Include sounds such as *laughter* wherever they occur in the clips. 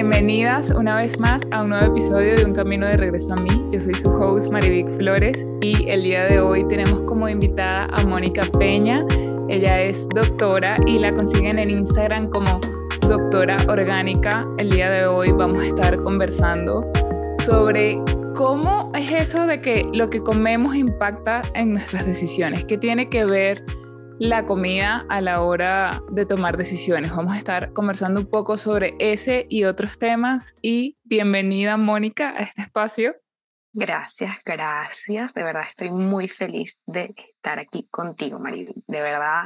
Bienvenidas una vez más a un nuevo episodio de Un Camino de Regreso a mí. Yo soy su host Marivic Flores y el día de hoy tenemos como invitada a Mónica Peña. Ella es doctora y la consiguen en Instagram como doctora orgánica. El día de hoy vamos a estar conversando sobre cómo es eso de que lo que comemos impacta en nuestras decisiones, qué tiene que ver la comida a la hora de tomar decisiones. Vamos a estar conversando un poco sobre ese y otros temas y bienvenida Mónica a este espacio. Gracias, gracias. De verdad estoy muy feliz de estar aquí contigo, María. De verdad,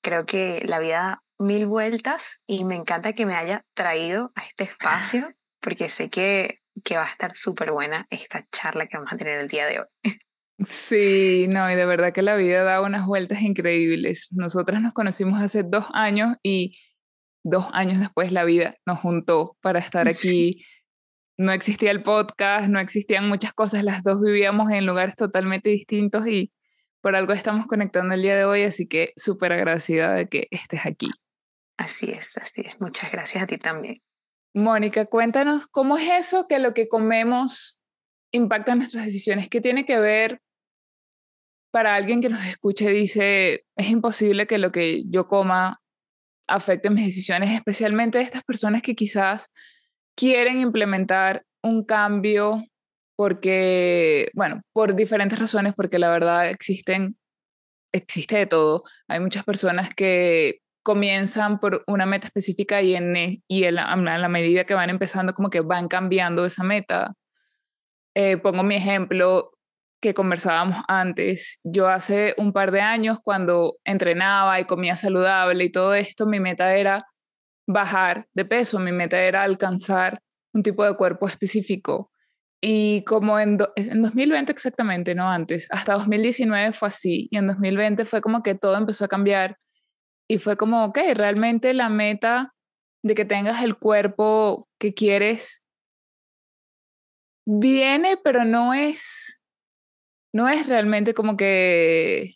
creo que la vida mil vueltas y me encanta que me haya traído a este espacio porque sé que, que va a estar súper buena esta charla que vamos a tener el día de hoy. Sí, no, y de verdad que la vida da unas vueltas increíbles. Nosotras nos conocimos hace dos años y dos años después la vida nos juntó para estar aquí. No existía el podcast, no existían muchas cosas, las dos vivíamos en lugares totalmente distintos y por algo estamos conectando el día de hoy, así que súper agradecida de que estés aquí. Así es, así es. Muchas gracias a ti también. Mónica, cuéntanos cómo es eso que lo que comemos impacta nuestras decisiones. ¿Qué tiene que ver para alguien que nos escuche dice, es imposible que lo que yo coma afecte mis decisiones, especialmente estas personas que quizás quieren implementar un cambio porque, bueno, por diferentes razones, porque la verdad existen, existe de todo. Hay muchas personas que comienzan por una meta específica y en, e, y en, la, medida que van empezando como que van cambiando esa meta. Eh, pongo mi ejemplo, que conversábamos antes. Yo hace un par de años, cuando entrenaba y comía saludable y todo esto, mi meta era bajar de peso, mi meta era alcanzar un tipo de cuerpo específico. Y como en, en 2020 exactamente, no antes, hasta 2019 fue así, y en 2020 fue como que todo empezó a cambiar y fue como, ok, realmente la meta de que tengas el cuerpo que quieres viene, pero no es no es realmente como que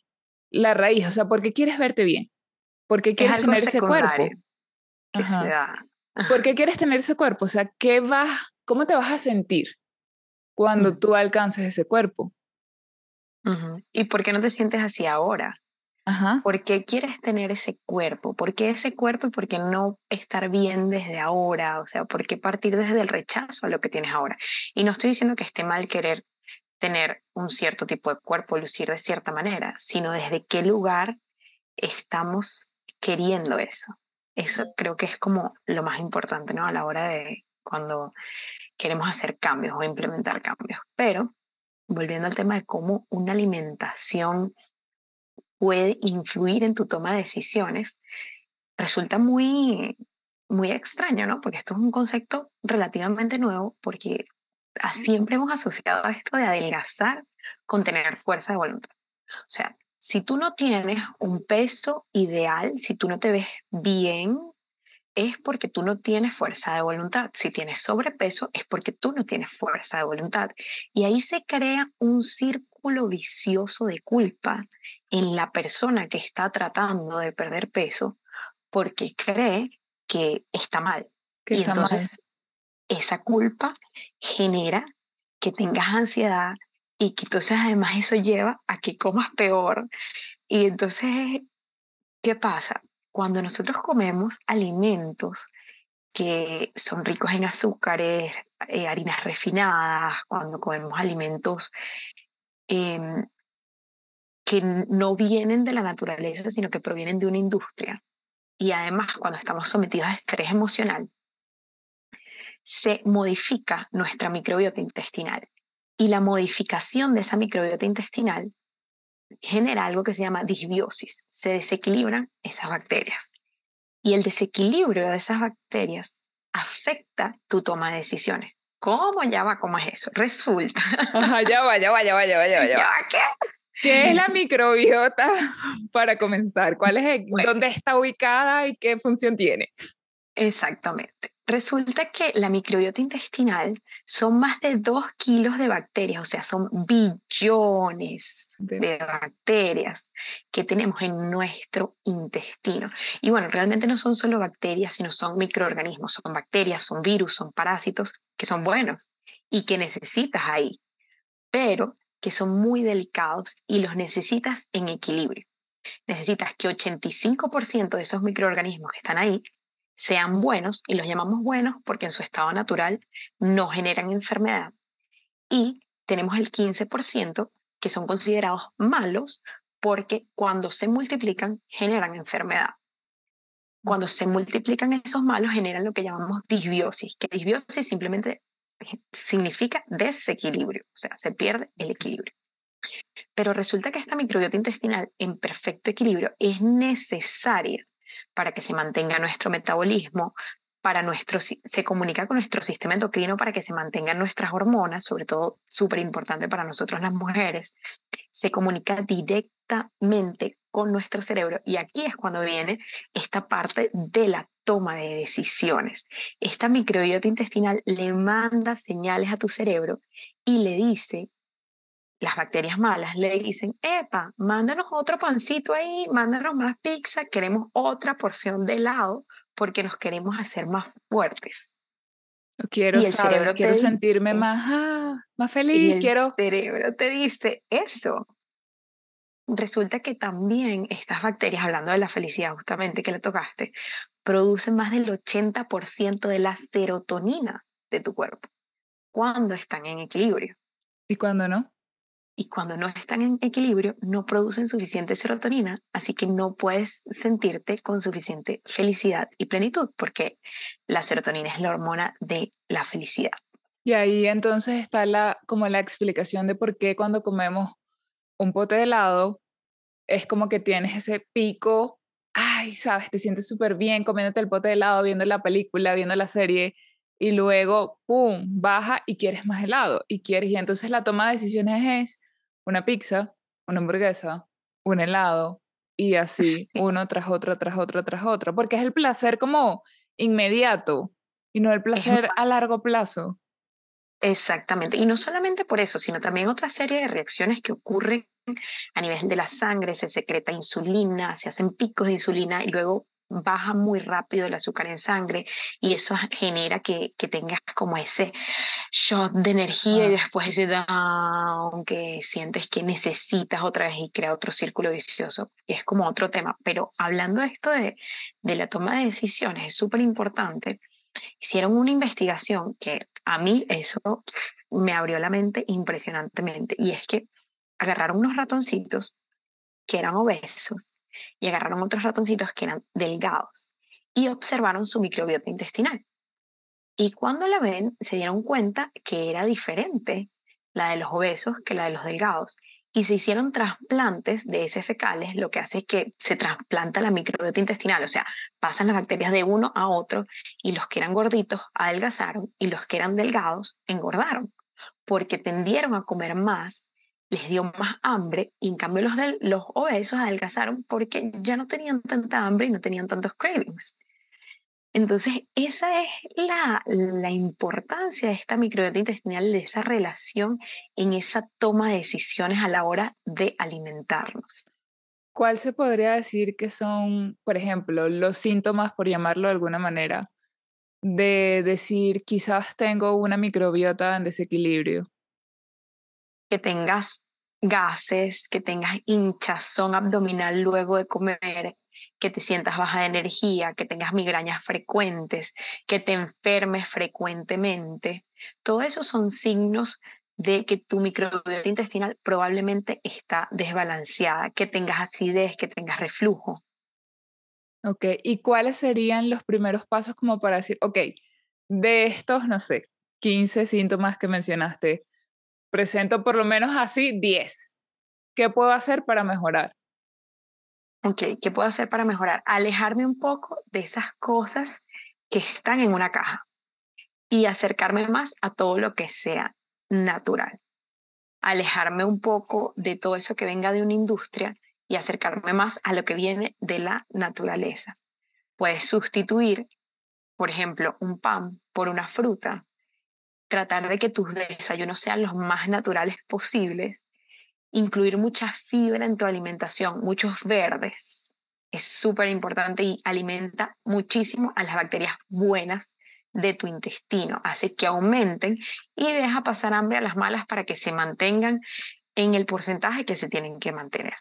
la raíz, o sea, ¿por qué quieres verte bien? ¿Por qué quieres tener ese cuerpo? ¿Por qué *laughs* quieres tener ese cuerpo? O sea, ¿qué vas, ¿cómo te vas a sentir cuando mm. tú alcances ese cuerpo? ¿Y por qué no te sientes así ahora? Ajá. ¿Por qué quieres tener ese cuerpo? ¿Por qué ese cuerpo y por qué no estar bien desde ahora? O sea, ¿por qué partir desde el rechazo a lo que tienes ahora? Y no estoy diciendo que esté mal querer tener un cierto tipo de cuerpo, lucir de cierta manera, sino desde qué lugar estamos queriendo eso. Eso creo que es como lo más importante, ¿no? A la hora de cuando queremos hacer cambios o implementar cambios. Pero, volviendo al tema de cómo una alimentación puede influir en tu toma de decisiones, resulta muy, muy extraño, ¿no? Porque esto es un concepto relativamente nuevo, porque siempre hemos asociado a esto de adelgazar con tener fuerza de voluntad. O sea, si tú no tienes un peso ideal, si tú no te ves bien, es porque tú no tienes fuerza de voluntad. Si tienes sobrepeso, es porque tú no tienes fuerza de voluntad. Y ahí se crea un círculo vicioso de culpa en la persona que está tratando de perder peso porque cree que está mal. Que y entonces esa culpa genera que tengas ansiedad y que entonces además eso lleva a que comas peor. Y entonces, ¿qué pasa? Cuando nosotros comemos alimentos que son ricos en azúcares, eh, harinas refinadas, cuando comemos alimentos em, que no vienen de la naturaleza, sino que provienen de una industria. Y además, cuando estamos sometidos a estrés emocional, se modifica nuestra microbiota intestinal. Y la modificación de esa microbiota intestinal genera algo que se llama disbiosis. Se desequilibran esas bacterias. Y el desequilibrio de esas bacterias afecta tu toma de decisiones. ¿Cómo ya va? ¿Cómo es eso? Resulta. ya va, ya va, ya va, ya va, ya va. ¿Ya *laughs* ¿Qué? ¿Qué es la microbiota *laughs* para comenzar? ¿Cuál es, dónde está ubicada y qué función tiene? Exactamente. Resulta que la microbiota intestinal son más de 2 kilos de bacterias, o sea, son billones de bacterias que tenemos en nuestro intestino. Y bueno, realmente no son solo bacterias, sino son microorganismos, son bacterias, son virus, son parásitos que son buenos y que necesitas ahí, pero que son muy delicados y los necesitas en equilibrio. Necesitas que 85% de esos microorganismos que están ahí sean buenos, y los llamamos buenos porque en su estado natural no generan enfermedad. Y tenemos el 15% que son considerados malos porque cuando se multiplican generan enfermedad. Cuando se multiplican esos malos generan lo que llamamos disbiosis, que disbiosis simplemente significa desequilibrio, o sea, se pierde el equilibrio. Pero resulta que esta microbiota intestinal en perfecto equilibrio es necesaria para que se mantenga nuestro metabolismo, para nuestro, se comunica con nuestro sistema endocrino para que se mantengan nuestras hormonas, sobre todo súper importante para nosotros las mujeres, se comunica directamente con nuestro cerebro y aquí es cuando viene esta parte de la toma de decisiones. Esta microbiota intestinal le manda señales a tu cerebro y le dice las bacterias malas le dicen, epa, mándanos otro pancito ahí, mándanos más pizza, queremos otra porción de helado porque nos queremos hacer más fuertes. Quiero saber, quiero sentirme más, ah, más feliz, el quiero... cerebro te dice eso. Resulta que también estas bacterias, hablando de la felicidad justamente que le tocaste, producen más del 80% de la serotonina de tu cuerpo cuando están en equilibrio. ¿Y cuando no? Y cuando no están en equilibrio no producen suficiente serotonina, así que no puedes sentirte con suficiente felicidad y plenitud, porque la serotonina es la hormona de la felicidad. Y ahí entonces está la, como la explicación de por qué cuando comemos un pote de helado es como que tienes ese pico, ay, sabes, te sientes súper bien comiéndote el pote de helado, viendo la película, viendo la serie, y luego, ¡pum!, baja y quieres más helado, y quieres, y entonces la toma de decisiones es una pizza, una hamburguesa, un helado, y así, *laughs* uno tras otro, tras otro, tras otro, porque es el placer como inmediato y no el placer a largo plazo. Exactamente, y no solamente por eso, sino también otra serie de reacciones que ocurren a nivel de la sangre, se secreta insulina, se hacen picos de insulina y luego baja muy rápido el azúcar en sangre y eso genera que, que tengas como ese shot de energía y después ese down que sientes que necesitas otra vez y crea otro círculo vicioso. Es como otro tema. Pero hablando de esto de, de la toma de decisiones, es súper importante. Hicieron una investigación que a mí eso me abrió la mente impresionantemente y es que agarraron unos ratoncitos que eran obesos y agarraron otros ratoncitos que eran delgados y observaron su microbiota intestinal. Y cuando la ven, se dieron cuenta que era diferente la de los obesos que la de los delgados. Y se hicieron trasplantes de heces fecales, lo que hace es que se trasplanta la microbiota intestinal, o sea, pasan las bacterias de uno a otro y los que eran gorditos adelgazaron y los que eran delgados engordaron, porque tendieron a comer más les dio más hambre y en cambio los, de, los obesos adelgazaron porque ya no tenían tanta hambre y no tenían tantos cravings. Entonces, esa es la, la importancia de esta microbiota intestinal, de esa relación en esa toma de decisiones a la hora de alimentarnos. ¿Cuál se podría decir que son, por ejemplo, los síntomas, por llamarlo de alguna manera, de decir quizás tengo una microbiota en desequilibrio? que tengas gases, que tengas hinchazón abdominal luego de comer, que te sientas baja de energía, que tengas migrañas frecuentes, que te enfermes frecuentemente. Todo eso son signos de que tu microbiota intestinal probablemente está desbalanceada, que tengas acidez, que tengas reflujo. Ok, ¿y cuáles serían los primeros pasos como para decir, ok, de estos, no sé, 15 síntomas que mencionaste, presento por lo menos así 10. ¿Qué puedo hacer para mejorar? Ok, ¿qué puedo hacer para mejorar? Alejarme un poco de esas cosas que están en una caja y acercarme más a todo lo que sea natural. Alejarme un poco de todo eso que venga de una industria y acercarme más a lo que viene de la naturaleza. Puedes sustituir por ejemplo, un pan por una fruta, tratar de que tus desayunos sean los más naturales posibles, incluir mucha fibra en tu alimentación, muchos verdes, es súper importante y alimenta muchísimo a las bacterias buenas de tu intestino, hace que aumenten y deja pasar hambre a las malas para que se mantengan en el porcentaje que se tienen que mantener.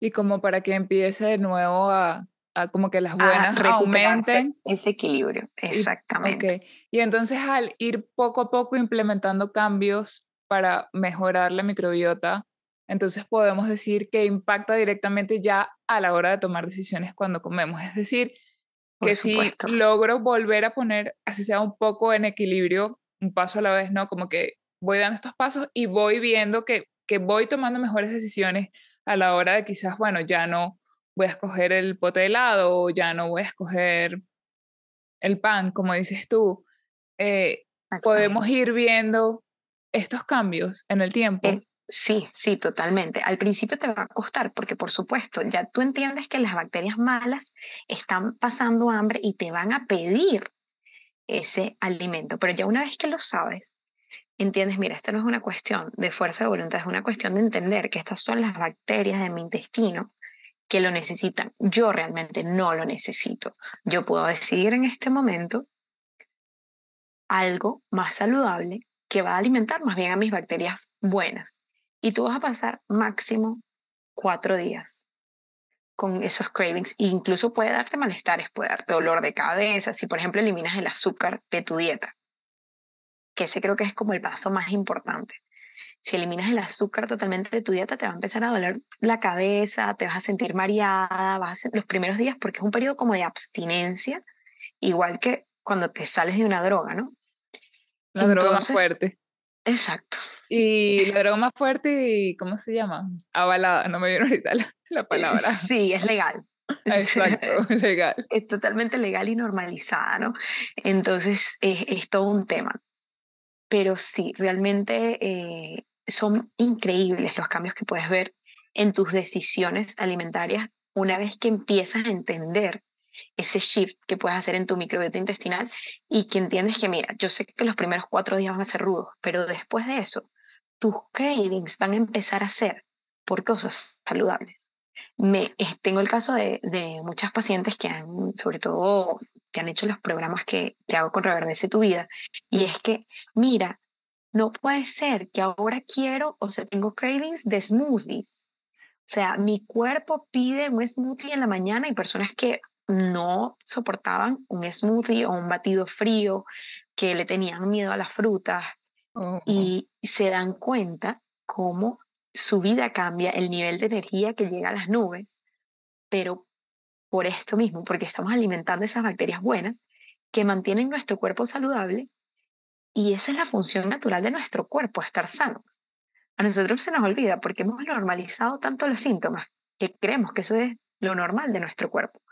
Y como para que empiece de nuevo a, como que las buenas aumenten. Ese equilibrio, exactamente. Y, y entonces al ir poco a poco implementando cambios para mejorar la microbiota, entonces podemos decir que impacta directamente ya a la hora de tomar decisiones cuando comemos. Es decir, que si logro volver a poner, así sea un poco en equilibrio, un paso a la vez, ¿no? Como que voy dando estos pasos y voy viendo que, que voy tomando mejores decisiones a la hora de quizás, bueno, ya no voy a escoger el pote de helado o ya no voy a escoger el pan, como dices tú. Eh, podemos ir viendo estos cambios en el tiempo. Eh, Sí, sí, totalmente. Al principio te va a costar porque, por supuesto, ya tú entiendes que las bacterias malas están pasando hambre y te van a pedir ese alimento. Pero ya una vez que lo sabes, entiendes, mira, esta no es una cuestión de fuerza de voluntad, es una cuestión de entender que estas son las bacterias de mi intestino que lo necesitan. Yo realmente no lo necesito. Yo puedo decidir en este momento algo más saludable que va a alimentar más bien a mis bacterias buenas. Y tú vas a pasar máximo cuatro días con esos cravings. E incluso puede darte malestares, puede darte dolor de cabeza, si por ejemplo eliminas el azúcar de tu dieta, que ese creo que es como el paso más importante. Si eliminas el azúcar totalmente de tu dieta, te va a empezar a doler la cabeza, te vas a sentir mareada, vas a los primeros días, porque es un periodo como de abstinencia, igual que cuando te sales de una droga, ¿no? La droga más fuerte. Exacto. Y la droga más fuerte, y ¿cómo se llama? Avalada, no me viene ahorita la, palabra. Sí, es legal. *laughs* Exacto, *laughs* *laughs* legal. Es totalmente legal y normalizada, ¿no? Entonces, es, todo un tema. Pero sí, realmente eh, son increíbles los cambios que puedes ver en tus decisiones alimentarias una vez que empiezas a entender ese shift que puedes hacer en tu microbiota intestinal y que entiendes que, mira, yo sé que los primeros cuatro días van a ser rudos, pero después de eso, tus cravings van a empezar a ser por cosas saludables. Me, tengo el caso de, de, muchas pacientes que han, sobre todo, que han hecho los programas que, que hago con Reverdece tu vida, y es que, mira, no puede ser que ahora quiero, o sea, tengo cravings de smoothies. O sea, mi cuerpo pide un smoothie en la mañana y personas que no soportaban un smoothie o un batido frío, que le tenían miedo a las frutas y se dan cuenta cómo su vida cambia, el nivel de energía que llega a las nubes, pero por esto mismo, porque estamos alimentando esas bacterias buenas que mantienen nuestro cuerpo saludable y esa es la función natural de nuestro cuerpo, estar sanos. A nosotros se nos olvida porque hemos normalizado tanto los síntomas que creemos que eso es lo normal de nuestro cuerpo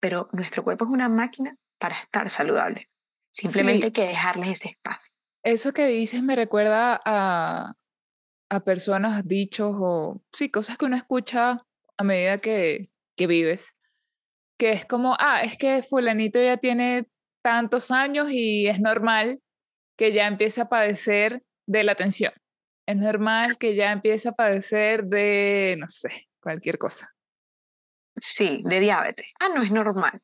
pero nuestro cuerpo es una máquina para estar saludable. Simplemente hay que dejarles ese espacio. Eso que dices me recuerda a, a personas, dichos o sí, cosas que uno escucha a medida que, que vives, que es como, ah, es que fulanito ya tiene tantos años y es normal que ya empiece a padecer de la tensión. Es normal que ya empiece a padecer de, no sé, cualquier cosa. Sí, de diabetes. Ah, no es normal.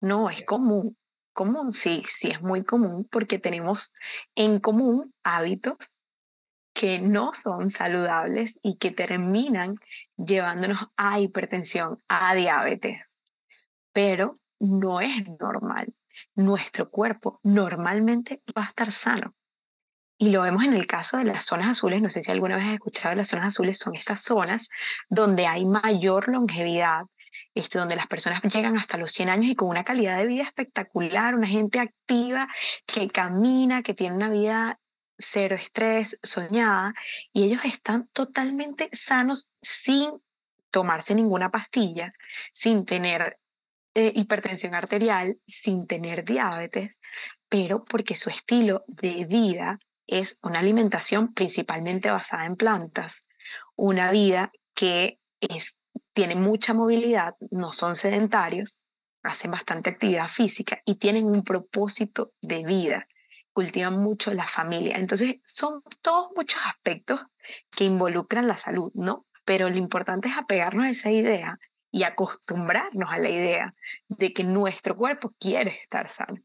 No, es común. Común, sí, sí es muy común porque tenemos en común hábitos que no son saludables y que terminan llevándonos a hipertensión, a diabetes. Pero no es normal. Nuestro cuerpo normalmente va a estar sano. Y lo vemos en el caso de las zonas azules. No sé si alguna vez has escuchado, las zonas azules son estas zonas donde hay mayor longevidad, este, donde las personas llegan hasta los 100 años y con una calidad de vida espectacular, una gente activa que camina, que tiene una vida cero estrés, soñada, y ellos están totalmente sanos sin tomarse ninguna pastilla, sin tener eh, hipertensión arterial, sin tener diabetes, pero porque su estilo de vida es una alimentación principalmente basada en plantas, una vida que es tienen mucha movilidad, no son sedentarios, hacen bastante actividad física y tienen un propósito de vida, cultivan mucho la familia. Entonces, son todos muchos aspectos que involucran la salud, ¿no? Pero lo importante es apegarnos a esa idea y acostumbrarnos a la idea de que nuestro cuerpo quiere estar sano.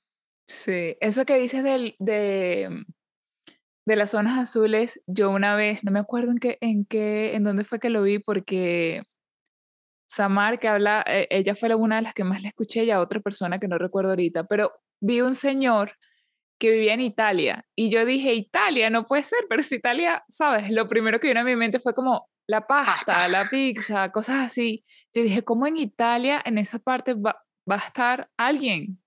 Sí, eso que dices del, de, de las zonas azules, yo una vez, no me acuerdo en qué, en qué, en dónde fue que lo vi, porque Samar, que habla, eh, ella fue una de las que más le escuché y a otra persona que no recuerdo ahorita, pero vi un señor que vivía en Italia y yo dije, Italia, no puede ser, pero si Italia, ¿sabes? Lo primero que vino a mi mente fue como la pasta, la pizza, cosas así. Yo dije, ¿cómo en Italia, en esa parte, va, va a estar alguien?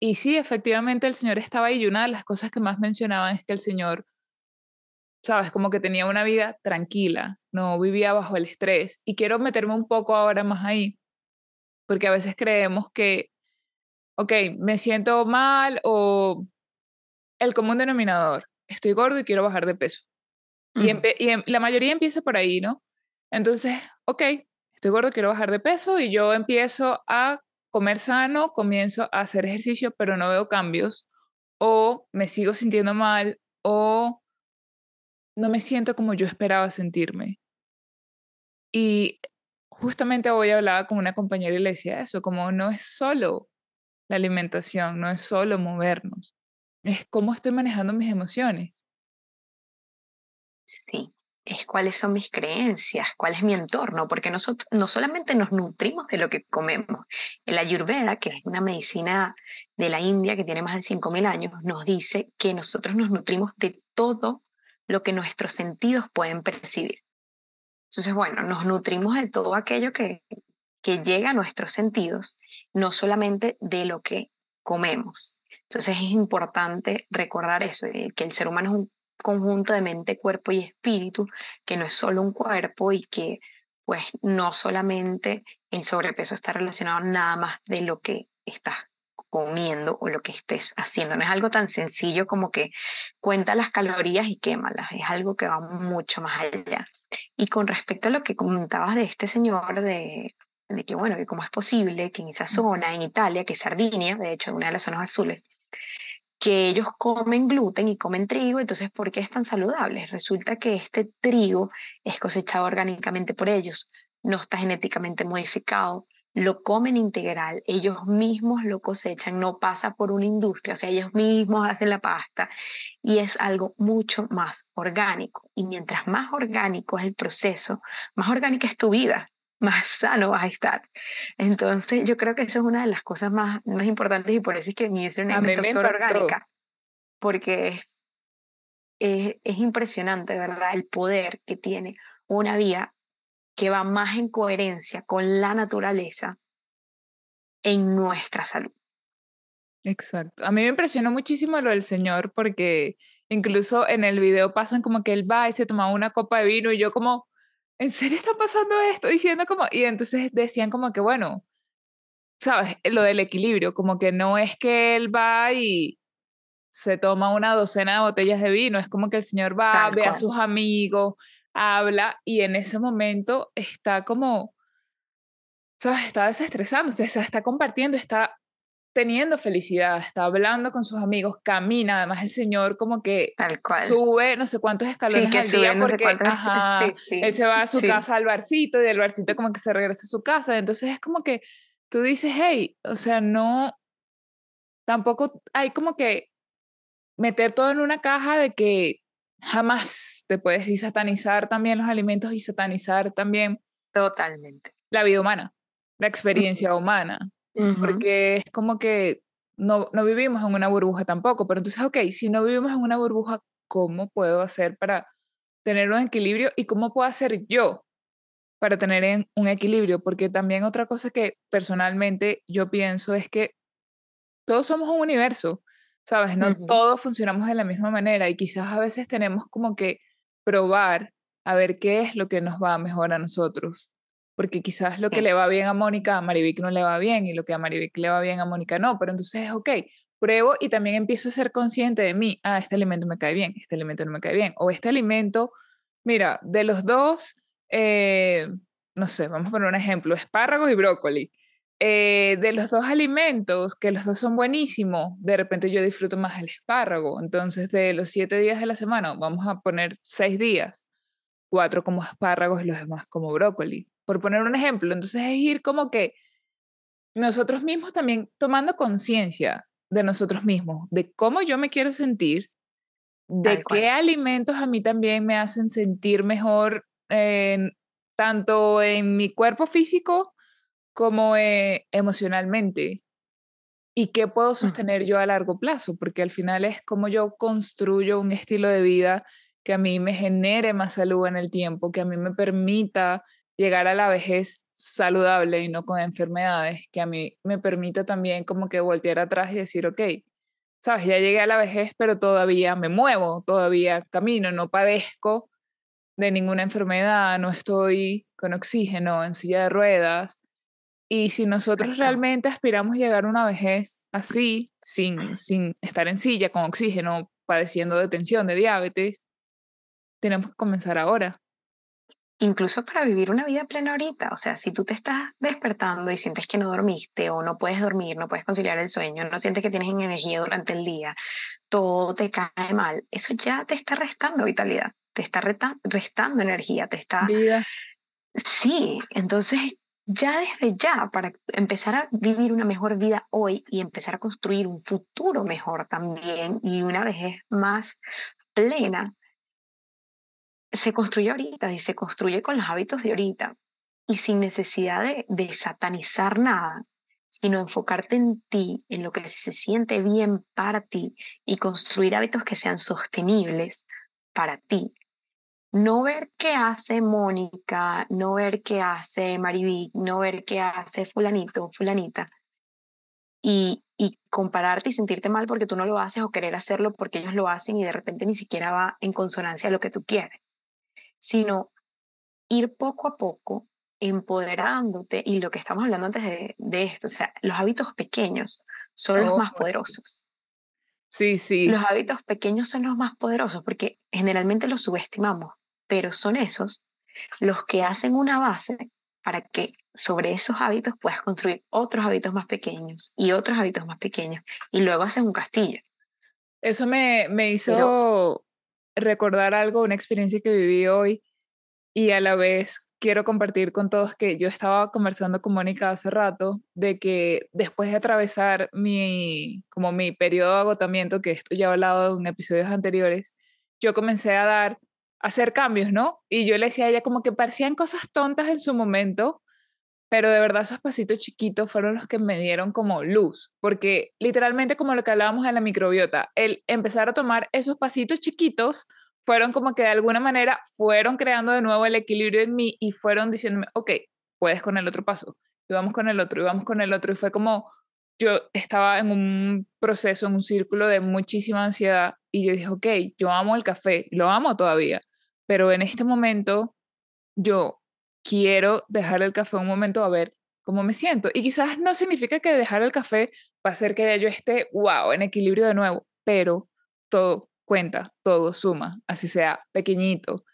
Y sí, efectivamente el Señor estaba ahí y una de las cosas que más mencionaban es que el Señor sabes, como que tenía una vida tranquila, no vivía bajo el estrés. Y quiero meterme un poco ahora más ahí, porque a veces creemos que, ok, me siento mal o el común denominador, estoy gordo y quiero bajar de peso. Y, y la mayoría empieza por ahí, ¿no? Entonces, ok, estoy gordo, quiero bajar de peso y yo empiezo a comer sano, comienzo a hacer ejercicio, pero no veo cambios, o me sigo sintiendo mal, o no me siento como yo esperaba sentirme. Y justamente hoy hablaba con una compañera y le decía eso, como no es solo la alimentación, no es solo movernos, es cómo estoy manejando mis emociones. Sí, es cuáles son mis creencias, cuál es mi entorno, porque nosotros no solamente nos nutrimos de lo que comemos. El Ayurveda, que es una medicina de la India que tiene más de 5.000 años, nos dice que nosotros nos nutrimos de todo lo que nuestros sentidos pueden percibir. Entonces, bueno, nos nutrimos de todo aquello que, que llega a nuestros sentidos, no solamente de lo que comemos. Entonces es importante recordar eso, que el ser humano es un conjunto de mente, cuerpo y espíritu, que no es solo un cuerpo y que pues no solamente el sobrepeso está relacionado nada más de lo que está comiendo o lo que estés haciendo. No es algo tan sencillo como que cuenta las calorías y quémalas, es algo que va mucho más allá. Y con respecto a lo que comentabas de este señor, de, de que bueno, que cómo es posible que en esa zona, en Italia, que es Sardinia, de hecho, una de las zonas azules, que ellos comen gluten y comen trigo, entonces, ¿por qué es tan saludables? Resulta que este trigo es cosechado orgánicamente por ellos, no está genéticamente modificado, lo comen integral, ellos mismos lo cosechan, no pasa por una industria, o sea, ellos mismos hacen la pasta y es algo mucho más orgánico. Y mientras más orgánico es el proceso, más orgánica es tu vida, más sano vas a estar. Entonces, yo creo que esa es una de las cosas más, más importantes y por eso es que mi username es Doctor Orgánica, porque es, es, es impresionante, ¿verdad? El poder que tiene una vida que va más en coherencia con la naturaleza en nuestra salud. Exacto. A mí me impresionó muchísimo lo del Señor porque incluso en el video pasan como que él va y se toma una copa de vino y yo como, ¿en serio está pasando esto? Diciendo como, y entonces decían como que, bueno, sabes, lo del equilibrio, como que no es que él va y se toma una docena de botellas de vino, es como que el Señor va, ve a sus amigos, habla y en ese momento está como, ¿sabes? Está desestresándose, se está compartiendo, está teniendo felicidad, está hablando con sus amigos, camina, además el señor como que sube no sé cuántos escalones al día porque él se va a su casa al barcito y del barcito como que se regresa a su casa, entonces es como que tú dices, hey, o sea, no, tampoco hay como que meter todo en una caja de que jamás te puedes satanizar también los alimentos y satanizar también totalmente. la vida humana, la experiencia humana, porque es como que no, no vivimos en una burbuja tampoco, pero entonces, ok, si no vivimos en una burbuja, ¿cómo puedo hacer para tener un equilibrio y cómo puedo hacer yo para tener un equilibrio? Porque también otra cosa que personalmente yo pienso es que todos somos un universo ¿sabes? No todos funcionamos de la misma manera y quizás a veces tenemos como que probar a ver qué es lo que nos va mejor a nosotros. Porque quizás lo que le va bien a Mónica, a Marivic no le va bien y lo que a Marivic le va bien a Mónica no. Pero entonces, ok, pruebo y también empiezo a ser consciente de mí. Ah, este alimento me cae bien, este alimento no me cae bien. O este alimento, mira, de los dos, eh, no sé, vamos a poner un ejemplo, espárragos y brócoli. eh, de los dos alimentos, que los dos son buenísimos, de repente yo disfruto más el espárrago. Entonces, de los siete días de la semana, vamos a poner seis días, cuatro como espárragos y los demás como brócoli, por poner un ejemplo. Entonces, es ir como que nosotros mismos también tomando conciencia de nosotros mismos, de cómo yo me quiero sentir, de qué alimentos a mí también me hacen sentir mejor, tanto en mi cuerpo físico como eh, emocionalmente y qué puedo sostener yo a largo plazo, porque al final es como yo construyo un estilo de vida que a mí me genere más salud en el tiempo, que a mí me permita llegar a la vejez saludable y no con enfermedades, que a mí me permita también como que voltear atrás y decir, ok, sabes, ya llegué a la vejez, pero todavía me muevo, todavía camino, no padezco de ninguna enfermedad, no estoy con oxígeno, en silla de ruedas, y si nosotros realmente aspiramos a llegar a una vejez así, sin, sin estar en silla, con oxígeno, padeciendo de tensión, de diabetes, tenemos que comenzar ahora. Incluso para vivir una vida plena ahorita, o sea, si tú te estás despertando y sientes que no dormiste o no puedes dormir, no puedes conciliar el sueño, no sientes que tienes energía durante el día, todo te cae mal, eso ya te está restando vitalidad, te está restando energía, te está... Vida. Sí, entonces ya desde ya, para empezar a vivir una mejor vida hoy y empezar a construir un futuro mejor también y una vejez más plena, se construye ahorita y se construye con los hábitos de ahorita y sin necesidad de, de satanizar nada, sino enfocarte en ti, en lo que se siente bien para ti y construir hábitos que sean sostenibles para ti, no ver qué hace Mónica, no ver qué hace Mariví, no ver qué hace fulanito o fulanita y, y compararte y sentirte mal porque tú no lo haces o querer hacerlo porque ellos lo hacen y de repente ni siquiera va en consonancia a lo que tú quieres, sino ir poco a poco empoderándote y lo que estamos hablando antes de, de esto, o sea, los hábitos pequeños son los más oh, poderosos. Sí, sí. Los hábitos pequeños son los más poderosos porque generalmente los subestimamos pero son esos los que hacen una base para que sobre esos hábitos puedas construir otros hábitos más pequeños y otros hábitos más pequeños y luego haces un castillo. Eso me, me hizo recordar algo, una experiencia que viví hoy y a la vez quiero compartir con todos que yo estaba conversando con Mónica hace rato de que después de atravesar mi como mi periodo de agotamiento que esto ya he hablado en episodios anteriores, yo comencé a dar hacer cambios, ¿no? Y yo le decía a ella como que parecían cosas tontas en su momento, pero de verdad esos pasitos chiquitos fueron los que me dieron como luz, porque literalmente como lo que hablábamos en la microbiota, el empezar a tomar esos pasitos chiquitos fueron como que de alguna manera fueron creando de nuevo el equilibrio en mí y fueron diciéndome, ok, puedes con el otro paso, y vamos con el otro, y vamos con el otro, y fue como yo estaba en un proceso, en un círculo de muchísima ansiedad y yo dije, ok, yo amo el café, lo amo todavía, pero en este momento yo quiero dejar el café un momento a ver cómo me siento. Y quizás no significa que dejar el café va a hacer que yo esté, wow, en equilibrio de nuevo, pero todo cuenta, todo suma, así sea pequeñito.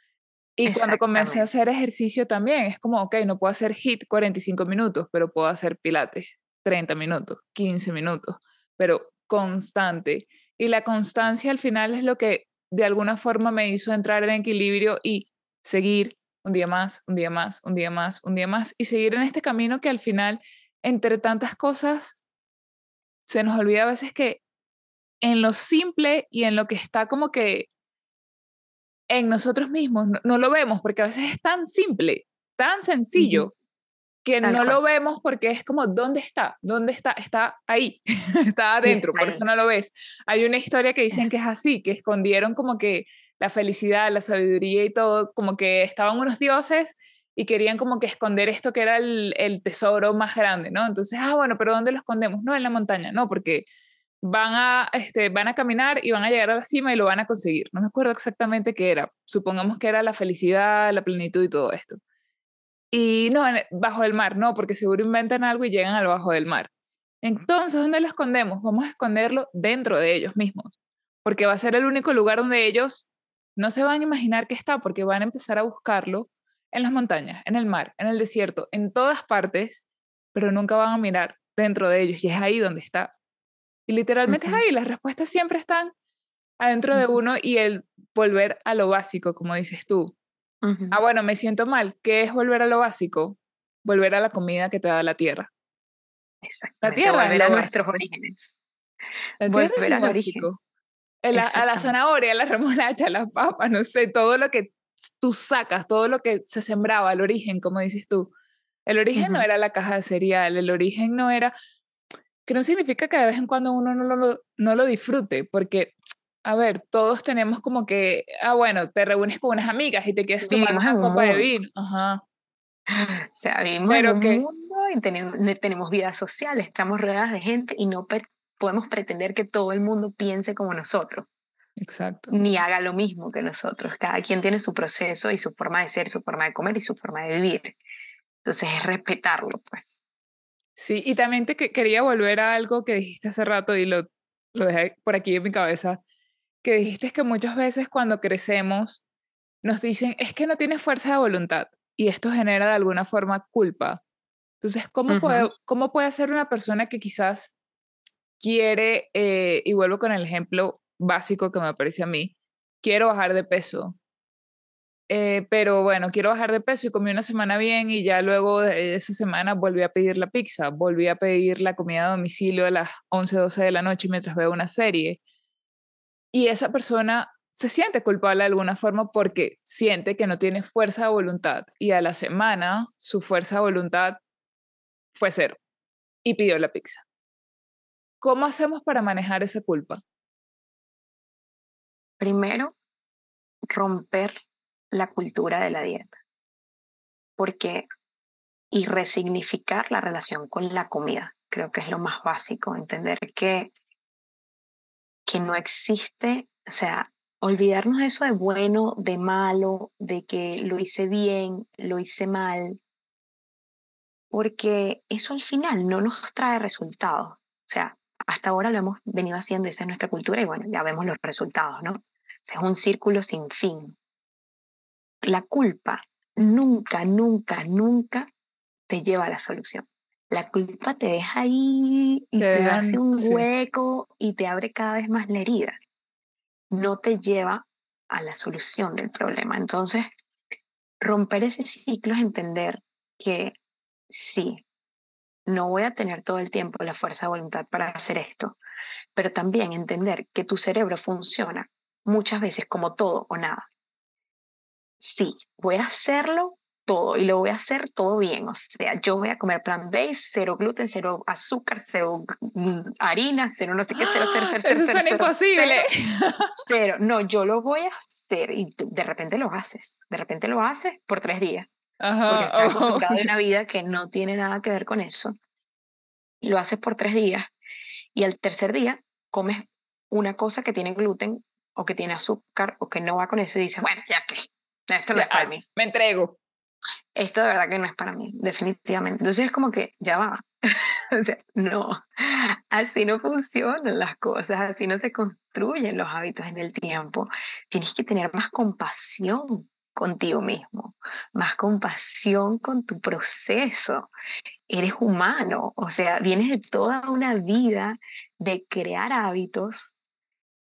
Y cuando comencé a hacer ejercicio también, es como, ok, no puedo hacer HIT 45 minutos, pero puedo hacer pilates 30 minutos, 15 minutos, pero constante. Y la constancia al final es lo que de alguna forma me hizo entrar en equilibrio y seguir un día más, un día más, un día más, un día más y seguir en este camino que al final, entre tantas cosas, se nos olvida a veces que en lo simple y en lo que está como que en nosotros mismos no, lo vemos porque a veces es tan simple, tan sencillo, que no lo vemos porque es como, ¿dónde está? ¿Dónde está? Está ahí, *laughs* está adentro, por eso no lo ves. Hay una historia que dicen que es así, que escondieron como que la felicidad, la sabiduría y todo, como que estaban unos dioses y querían como que esconder esto que era el, el tesoro más grande, ¿no? Entonces, ah, bueno, pero ¿dónde lo escondemos? No, en la montaña, no, porque van a, este, van a caminar y van a llegar a la cima y lo van a conseguir. No me acuerdo exactamente qué era. Supongamos que era la felicidad, la plenitud y todo esto. Y no, bajo el mar, no, porque seguro inventan algo y llegan al bajo del mar. Entonces, ¿dónde lo escondemos? Vamos a esconderlo dentro de ellos mismos, porque va a ser el único lugar donde ellos no se van a imaginar que está, porque van a empezar a buscarlo en las montañas, en el mar, en el desierto, en todas partes, pero nunca van a mirar dentro de ellos y es ahí donde está. Y literalmente es ahí, las respuestas siempre están adentro de uno y el volver a lo básico, como dices tú. Ah, bueno, me siento mal. ¿Qué es volver a lo básico? Volver a la comida que te da la tierra. Exacto. La tierra. Volver a nuestros orígenes. La tierra volver a básico. A la zanahoria, a la remolacha, a las papas, no sé, todo lo que tú sacas, todo lo que se sembraba, el origen, como dices tú. El origen no era la caja de cereal, el origen no era, que no significa que de vez en cuando uno no lo, no lo disfrute, porque, a ver, todos tenemos como que, ah, bueno, te reúnes con unas amigas y te quieres tomar una copa de vino. Ajá. O sea, vivimos en un mundo y tenemos, tenemos vida social, estamos rodeadas de gente y no podemos pretender que todo el mundo piense como nosotros. Exacto. Ni haga lo mismo que nosotros. Cada quien tiene su proceso y su forma de ser, su forma de comer y su forma de vivir. Entonces es respetarlo, pues. Sí, y también te quería volver a algo que dijiste hace rato y lo, lo dejé por aquí en mi cabeza, que dijiste que muchas veces cuando crecemos nos dicen, es que no tienes fuerza de voluntad y esto genera de alguna forma culpa. Entonces, ¿cómo, puede, ¿cómo puede ser una persona que quizás quiere, eh, y vuelvo con el ejemplo básico que me parece a mí, quiero bajar de peso, eh, pero bueno, quiero bajar de peso y comí una semana bien y ya luego de esa semana volví a pedir la pizza, volví a pedir la comida a domicilio a las 11, 12 de la noche mientras veo una serie. Y esa persona se siente culpable de alguna forma porque siente que no tiene fuerza de voluntad y a la semana su fuerza de voluntad fue cero y pidió la pizza. ¿Cómo hacemos para manejar esa culpa? Primero, romper la cultura de la dieta. Porque, y resignificar la relación con la comida. Creo que es lo más básico, entender que, que no existe, o sea, olvidarnos de eso de bueno, de malo, de que lo hice bien, lo hice mal, porque eso al final no nos trae resultados. O sea, hasta ahora lo hemos venido haciendo, esa es nuestra cultura y bueno, ya vemos los resultados, ¿no? Es un círculo sin fin la culpa nunca, nunca, nunca te lleva a la solución. La culpa te deja ahí y te, hace un hueco y te abre cada vez más la herida. No te lleva a la solución del problema. Entonces, romper ese ciclo es entender que sí, no voy a tener todo el tiempo la fuerza de voluntad para hacer esto, pero también entender que tu cerebro funciona muchas veces como todo o nada sí, voy a hacerlo todo y lo voy a hacer todo bien. O sea, yo voy a comer plant-based, cero gluten, cero azúcar, cero mm, harina, cero no sé qué, cero, cero, cero. Eso es imposible. *laughs* Cero, no, yo lo voy a hacer y de repente lo haces. De repente lo haces por tres días. Ajá, porque acostumbrado una vida que no tiene nada que ver con eso. Lo haces por tres días y al tercer día comes una cosa que tiene gluten o que tiene azúcar o que no va con eso y dices, bueno, ya que esto no es para mí. Me entrego. Esto de verdad que no es para mí, definitivamente. Entonces es como que ya va. *laughs* o sea, no, así no funcionan las cosas, así no se construyen los hábitos en el tiempo. Tienes que tener más compasión contigo mismo, más compasión con tu proceso. Eres humano, o sea, vienes de toda una vida de crear hábitos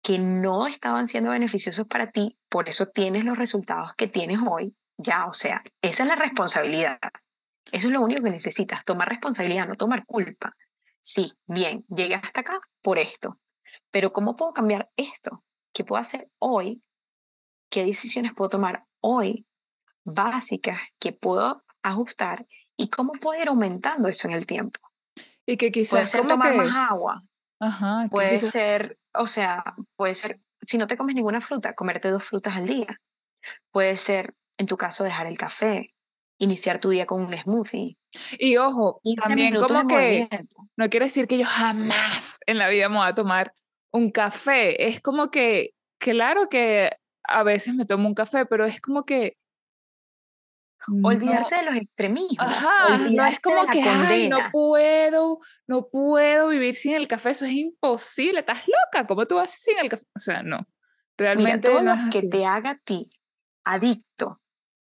que no estaban siendo beneficiosos para ti, por eso tienes los resultados que tienes hoy, ya, o sea, esa es la responsabilidad. Eso es lo único que necesitas, tomar responsabilidad, no tomar culpa. Sí, bien, llegué hasta acá por esto, pero ¿cómo puedo cambiar esto? ¿Qué puedo hacer hoy? ¿Qué decisiones puedo tomar hoy básicas que puedo ajustar y cómo puedo ir aumentando eso en el tiempo? Y que quizás puede ser tomar más agua, Ajá, puede ser o sea, puede ser, si no te comes ninguna fruta, comerte dos frutas al día. Puede ser, en tu caso, dejar el café, iniciar tu día con un smoothie. Y ojo, también como que no quiere decir que yo jamás en la vida me voy a tomar un café. Es como que, claro que a veces me tomo un café, pero es como que Olvidarse de los extremismos. Ajá, no es como que Ay, no puedo, no puedo vivir sin el café, eso es imposible, estás loca, ¿cómo tú vas sin el café? O sea, no. Realmente todo lo que te haga a ti adicto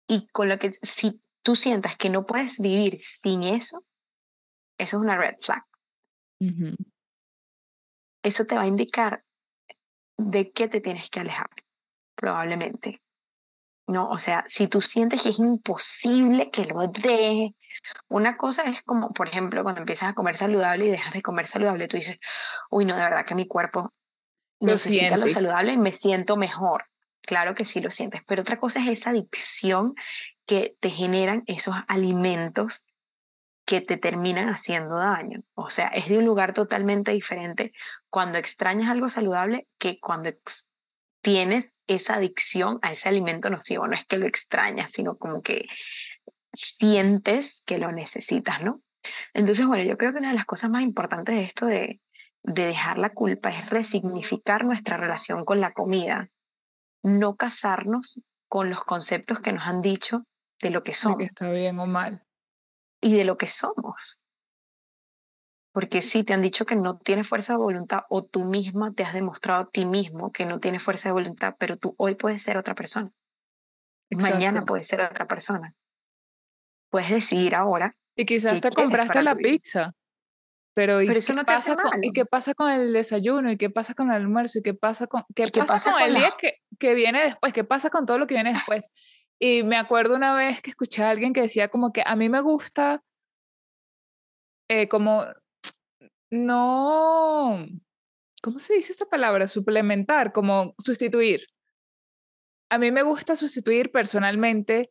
y con lo que si tú sientas que no puedes vivir sin eso, eso es una red flag. Eso te va a indicar de qué te tienes que alejar, probablemente. ¿no? O sea, si tú sientes que es imposible que lo dejes, una cosa es como, por ejemplo, cuando empiezas a comer saludable y dejas de comer saludable, tú dices, uy, no, de verdad que mi cuerpo lo necesita lo saludable y me siento mejor. Claro que sí lo sientes, pero otra cosa es esa adicción que te generan esos alimentos que te terminan haciendo daño. O sea, es de un lugar totalmente diferente cuando extrañas algo saludable que cuando tienes esa adicción a ese alimento nocivo. No es que lo extrañas, sino como que sientes que lo necesitas, ¿no? Entonces, bueno, yo creo que una de las cosas más importantes de esto de, de dejar la culpa es resignificar nuestra relación con la comida, no casarnos con los conceptos que nos han dicho de lo que somos. que está bien o mal. Y de lo que somos. Porque si te han dicho que no tienes fuerza de voluntad o tú misma te has demostrado a ti mismo que no tienes fuerza de voluntad, pero tú hoy puedes ser otra persona. Mañana puedes ser otra persona puedes decidir ahora. Y quizás te compraste la pizza. Pero, ¿y, eso qué no pasa con, ¿y qué pasa con el desayuno? ¿Y qué pasa con el almuerzo? ¿Y qué pasa con, qué, pasa, con, el día que, que viene después? ¿Qué pasa con todo lo que viene después? Y me acuerdo una vez que escuché a alguien que decía como que a mí me gusta eh, como no, ¿cómo se dice esta palabra? Suplementar, como sustituir. A mí me gusta sustituir personalmente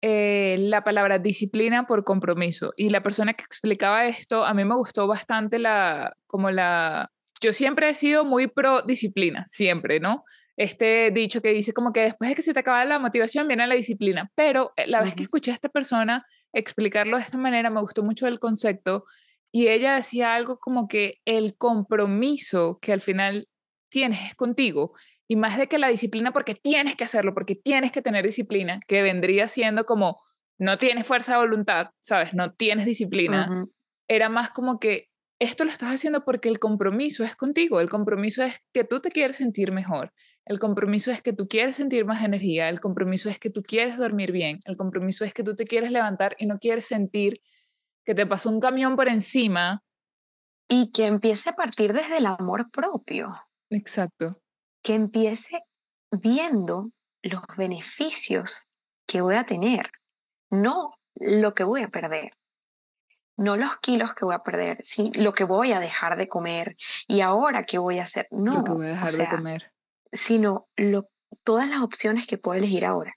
eh, la palabra disciplina por compromiso. Y la persona que explicaba esto, a mí me gustó bastante la, como la, yo siempre he sido muy pro disciplina, siempre, ¿no? Este dicho que dice como que después de que se te acaba la motivación viene la disciplina, pero eh, la vez que escuché a esta persona explicarlo de esta manera, me gustó mucho el concepto y ella decía algo como que el compromiso que al final tienes es contigo y más de que la disciplina porque tienes que hacerlo, porque tienes que tener disciplina, que vendría siendo como no tienes fuerza de voluntad, ¿sabes? No tienes disciplina. Era más como que esto lo estás haciendo porque el compromiso es contigo, el compromiso es que tú te quieres sentir mejor, el compromiso es que tú quieres sentir más energía, el compromiso es que tú quieres dormir bien, el compromiso es que tú te quieres levantar y no quieres sentir que te pasó un camión por encima. Y que empiece a partir desde el amor propio. Exacto que empiece viendo los beneficios que voy a tener, no lo que voy a perder, no los kilos que voy a perder, sino lo que voy a dejar de comer y ahora qué voy a hacer, no lo que voy a dejar de comer, sino lo, todas las opciones que puedo elegir ahora.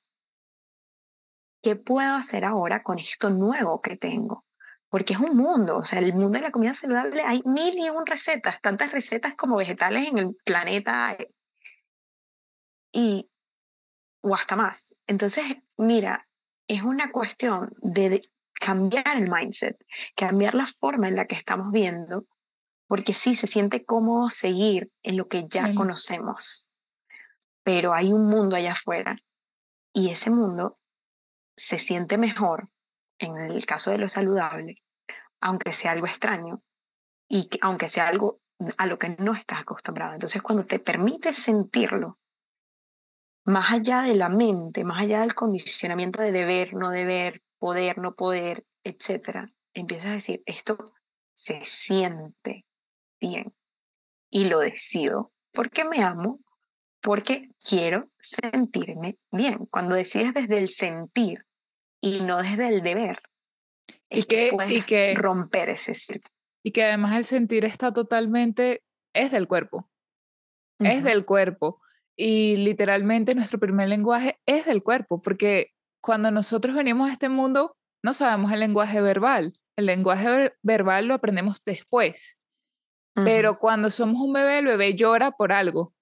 ¿Qué puedo hacer ahora con esto nuevo que tengo? Porque es un mundo, o sea, el mundo de la comida saludable hay mil y un recetas, tantas recetas como vegetales en el planeta y o hasta más. Entonces, mira, es una cuestión de cambiar el mindset, cambiar la forma en la que estamos viendo, porque sí se siente cómodo seguir en lo que ya conocemos, pero hay un mundo allá afuera y ese mundo se siente mejor en el caso de lo saludable, aunque sea algo extraño y aunque sea algo a lo que no estás acostumbrado. Entonces, cuando te permites sentirlo, más allá de la mente, más allá del condicionamiento de deber, no deber, poder, no poder, etcétera, empiezas a decir, esto se siente bien y lo decido porque me amo, porque quiero sentirme bien. Cuando decides desde el sentir y no desde el deber, y que, y que romper ese círculo. Y que además el sentir está totalmente, es del cuerpo, es del cuerpo. Y literalmente nuestro primer lenguaje es del cuerpo, porque cuando nosotros venimos a este mundo no sabemos el lenguaje verbal. El lenguaje verbal lo aprendemos después. Pero cuando somos un bebé, el bebé llora por algo.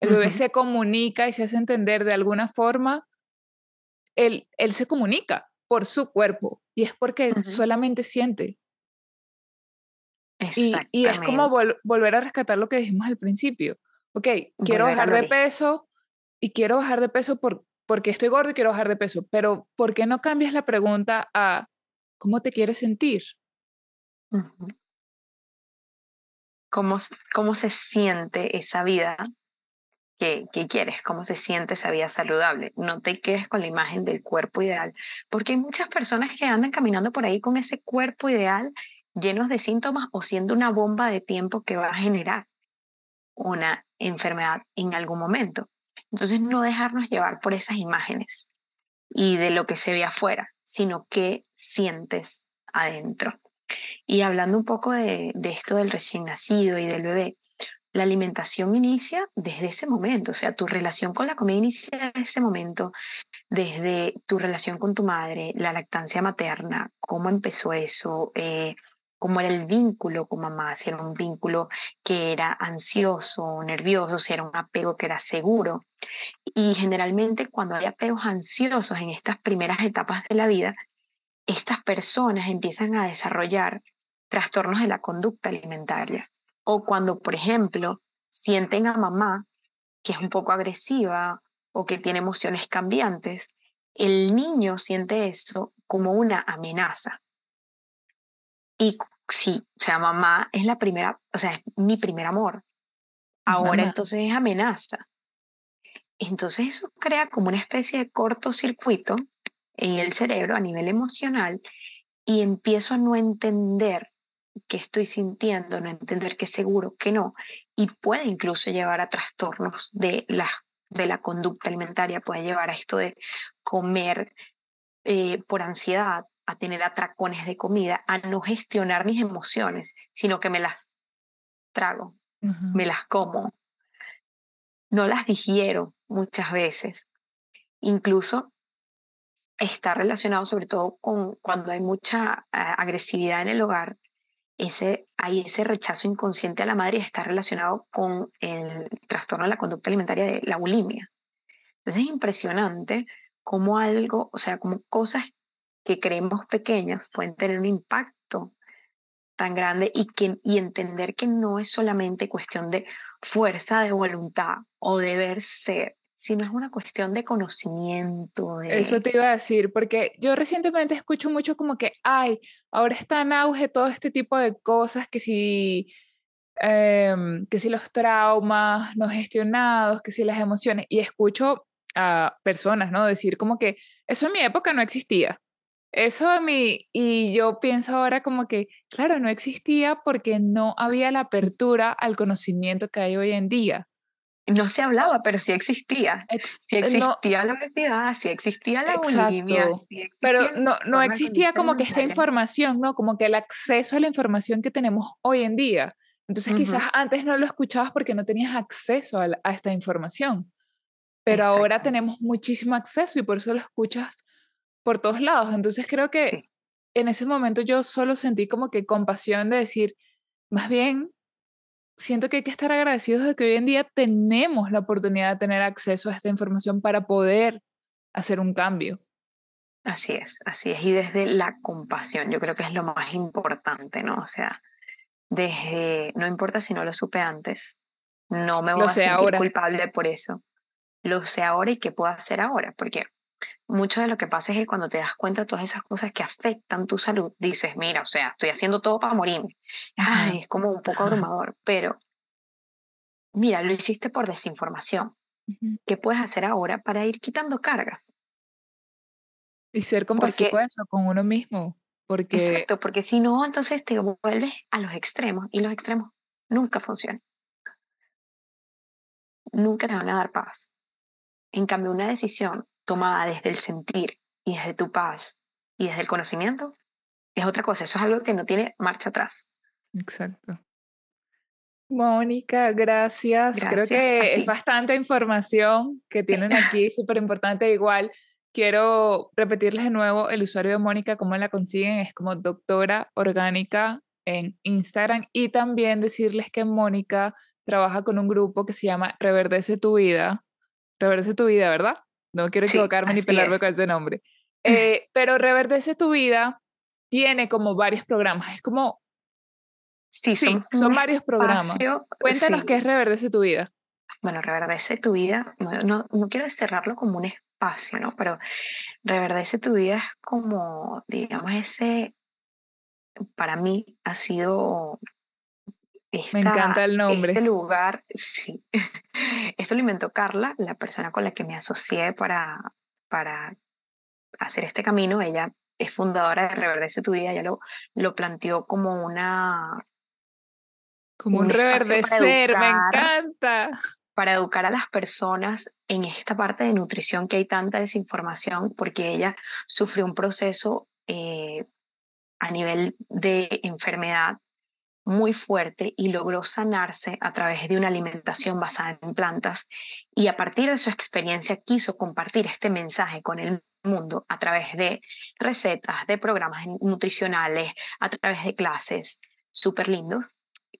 El bebé se comunica y se hace entender de alguna forma. Él, él se comunica por su cuerpo y es porque solamente siente. Y, y, es como volver a rescatar lo que dijimos al principio. Ok, quiero bajar de peso y quiero bajar de peso por, porque estoy gordo y quiero bajar de peso, pero ¿por qué no cambias la pregunta a cómo te quieres sentir? ¿Cómo, ¿Cómo se siente esa vida que, quieres? ¿Cómo se siente esa vida saludable? No te quedes con la imagen del cuerpo ideal, porque hay muchas personas que andan caminando por ahí con ese cuerpo ideal llenos de síntomas o siendo una bomba de tiempo que va a generar una enfermedad en algún momento. Entonces, no dejarnos llevar por esas imágenes y de lo que se ve afuera, sino qué sientes adentro. Y hablando un poco de, de esto del recién nacido y del bebé, la alimentación inicia desde ese momento, o sea, tu relación con la comida inicia desde ese momento, desde tu relación con tu madre, la lactancia materna, cómo empezó eso, eh, cómo era el vínculo con mamá, si era un vínculo que era ansioso, nervioso, si era un apego que era seguro. Y generalmente cuando hay apegos ansiosos en estas primeras etapas de la vida, estas personas empiezan a desarrollar trastornos de la conducta alimentaria. O cuando, por ejemplo, sienten a mamá que es un poco agresiva o que tiene emociones cambiantes, el niño siente eso como una amenaza. Y sí, o sea, mamá es la primera, o sea, es mi primer amor. Ahora entonces es amenaza. Entonces eso crea como una especie de cortocircuito en el cerebro a nivel emocional y empiezo a no entender qué estoy sintiendo, no entender qué seguro, qué no, y puede incluso llevar a trastornos de la, de la conducta alimentaria, puede llevar a esto de comer eh, por ansiedad, a tener atracones de comida, a no gestionar mis emociones, sino que me las trago, me las como, no las digiero muchas veces. Incluso está relacionado sobre todo con cuando hay mucha eh, agresividad en el hogar, ese, hay ese rechazo inconsciente a la madre está relacionado con el trastorno de la conducta alimentaria de la bulimia. Entonces es impresionante cómo algo, o sea, como cosas que creemos pequeñas pueden tener un impacto tan grande y, que, y entender que no es solamente cuestión de fuerza de voluntad o deber ser, sino es una cuestión de conocimiento. Eso te iba a decir, porque yo recientemente escucho mucho como que, ay, ahora está en auge todo este tipo de cosas, que si, em, que si los traumas no gestionados, que si las emociones, y escucho a personas, ¿no? Decir como que eso en mi época no existía. Eso en mi, y yo pienso ahora como que, claro, no existía porque no había la apertura al conocimiento que hay hoy en día no se hablaba, pero sí existía. sí existía la obesidad, sí existía la bulimia. pero no, no existía como que esta información, ¿no? Como que el acceso a la información que tenemos hoy en día. Entonces quizás antes no lo escuchabas porque no tenías acceso a, esta información. Pero ahora tenemos muchísimo acceso y por eso lo escuchas por todos lados. Entonces creo que en ese momento yo solo sentí como que compasión de decir, más bien siento que hay que estar agradecidos de que hoy en día tenemos la oportunidad de tener acceso a esta información para poder hacer un cambio. Así es, así es. Y desde la compasión, yo creo que es lo más importante, ¿no? O sea, desde, no importa si no lo supe antes, no me voy a sentir culpable por eso. Lo sé ahora y qué puedo hacer ahora, porque mucho de lo que pasa es que cuando te das cuenta de todas esas cosas que afectan tu salud, dices, mira, o sea, estoy haciendo todo para morirme. Ay, es como un poco *laughs* abrumador, pero mira, lo hiciste por desinformación. ¿Qué puedes hacer ahora para ir quitando cargas? Y ser compasivo eso con uno mismo. Porque... Exacto, porque si no, entonces te vuelves a los extremos y los extremos nunca funcionan. Nunca te van a dar paz. En cambio, una decisión tomada desde el sentir y desde tu paz y desde el conocimiento, es otra cosa. Eso es algo que no tiene marcha atrás. Exacto. Mónica, gracias. Creo que es bastante información que tienen aquí, súper importante. Igual quiero repetirles de nuevo el usuario de Mónica, cómo la consiguen, es como doctora orgánica en Instagram y también decirles que Mónica trabaja con un grupo que se llama Reverdece tu vida. Reverdece tu vida, ¿verdad? No quiero equivocarme ni pelarme con ese nombre. *laughs* Eh, pero Reverdece tu vida tiene como varios programas. Es como. Sí, son, varios programas. Cuéntanos qué es Reverdece tu vida. Bueno, Reverdece tu vida, no, no, quiero cerrarlo como un espacio, ¿no? Pero Reverdece tu vida es como, digamos, ese. Para mí ha sido me encanta el nombre. Este lugar, *laughs* sí. Esto lo inventó Carla, la persona con la que me asocié para, para hacer este camino. Ella es fundadora de Reverdece tu vida, ella lo, lo planteó como una... Como un, reverdecer, me encanta. Para educar a las personas en esta parte de nutrición que hay tanta desinformación, porque ella sufrió un proceso eh, a nivel de enfermedad muy fuerte y logró sanarse a través de una alimentación basada en plantas. Y a partir de su experiencia quiso compartir este mensaje con el mundo a través de recetas, de programas nutricionales, a través de clases. Súper lindos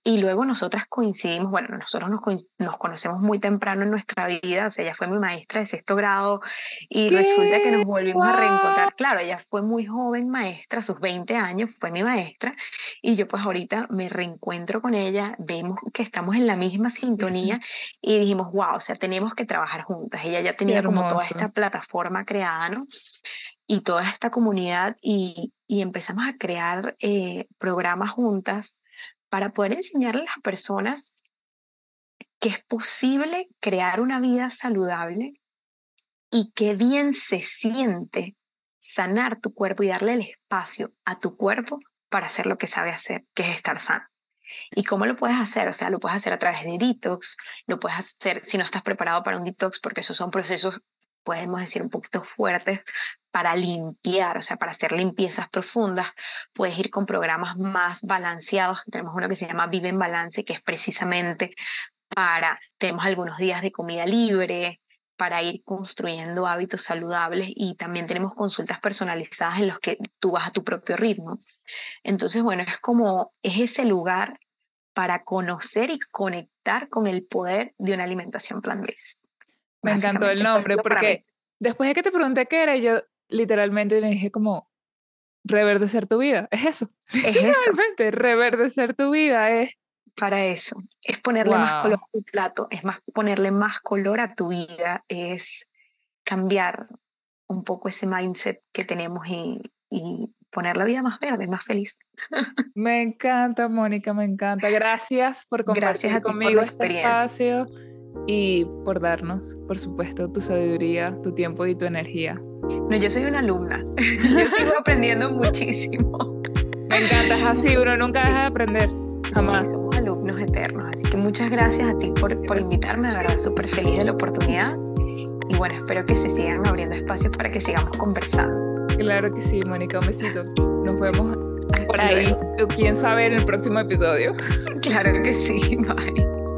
y luego nosotras coincidimos, bueno, nosotros nos, conocemos muy temprano en nuestra vida, o sea, ella fue mi maestra de sexto grado y resulta que nos volvimos a reencontrar. Claro, ella fue muy joven maestra, a sus 20 años fue mi maestra y yo pues ahorita me reencuentro con ella, vemos que estamos en la misma sintonía y dijimos, wow, o sea, tenemos que trabajar juntas. Ella ya tenía como toda esta plataforma creada, ¿no? Y toda esta comunidad y, y empezamos a crear eh, programas juntas para poder enseñarle a las personas que es posible crear una vida saludable y que bien se siente sanar tu cuerpo y darle el espacio a tu cuerpo para hacer lo que sabe hacer, que es estar sano. ¿Y cómo lo puedes hacer? O sea, lo puedes hacer a través de detox, lo puedes hacer si no estás preparado para un detox, porque esos son procesos, podemos decir, un poquito fuertes, para limpiar, o sea, para hacer limpiezas profundas, puedes ir con programas más balanceados. Tenemos uno que se llama Vive en Balance, que es precisamente para, tenemos algunos días de comida libre, para ir construyendo hábitos saludables y también tenemos consultas personalizadas en los que tú vas a tu propio ritmo. Entonces, bueno, es como, es ese lugar para conocer y conectar con el poder de una alimentación plant-based. Me encantó el nombre porque después de que te pregunté qué era, yo literalmente me dije como, reverdecer tu vida, es eso. *laughs* Es eso. reverdecer tu vida es... Para eso, es ponerle más color a tu plato, es más ponerle más color a tu vida, es cambiar un poco ese mindset que tenemos y, y poner la vida más verde, más feliz. *laughs* Me encanta, Mónica, me encanta. Gracias por compartir conmigo este espacio y por darnos, por supuesto, tu sabiduría, tu tiempo y tu energía. No, yo soy una alumna. *laughs* Yo sigo aprendiendo muchísimo. Me encanta, es así, bro. Nunca dejas de aprender. Jamás. somos alumnos eternos. Así que muchas gracias a ti por, por invitarme. De verdad, súper feliz de la oportunidad. Y bueno, espero que se sigan abriendo espacios para que sigamos conversando. Claro que sí, Mónica. Un besito. Nos vemos por ahí. Quién sabe en el próximo episodio. *laughs* Claro que sí. Bye.